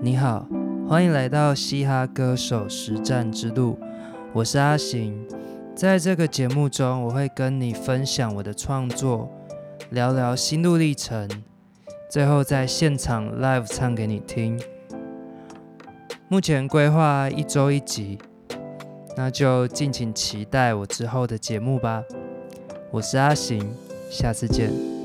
你好欢迎来到嘻哈歌手实战之路。我是阿行。在这个节目中我会跟你分享我的创作聊聊心路历程最后在现场 live 唱给你听。目前规划一周一集那就敬请期待我之后的节目吧。我是阿行下次见。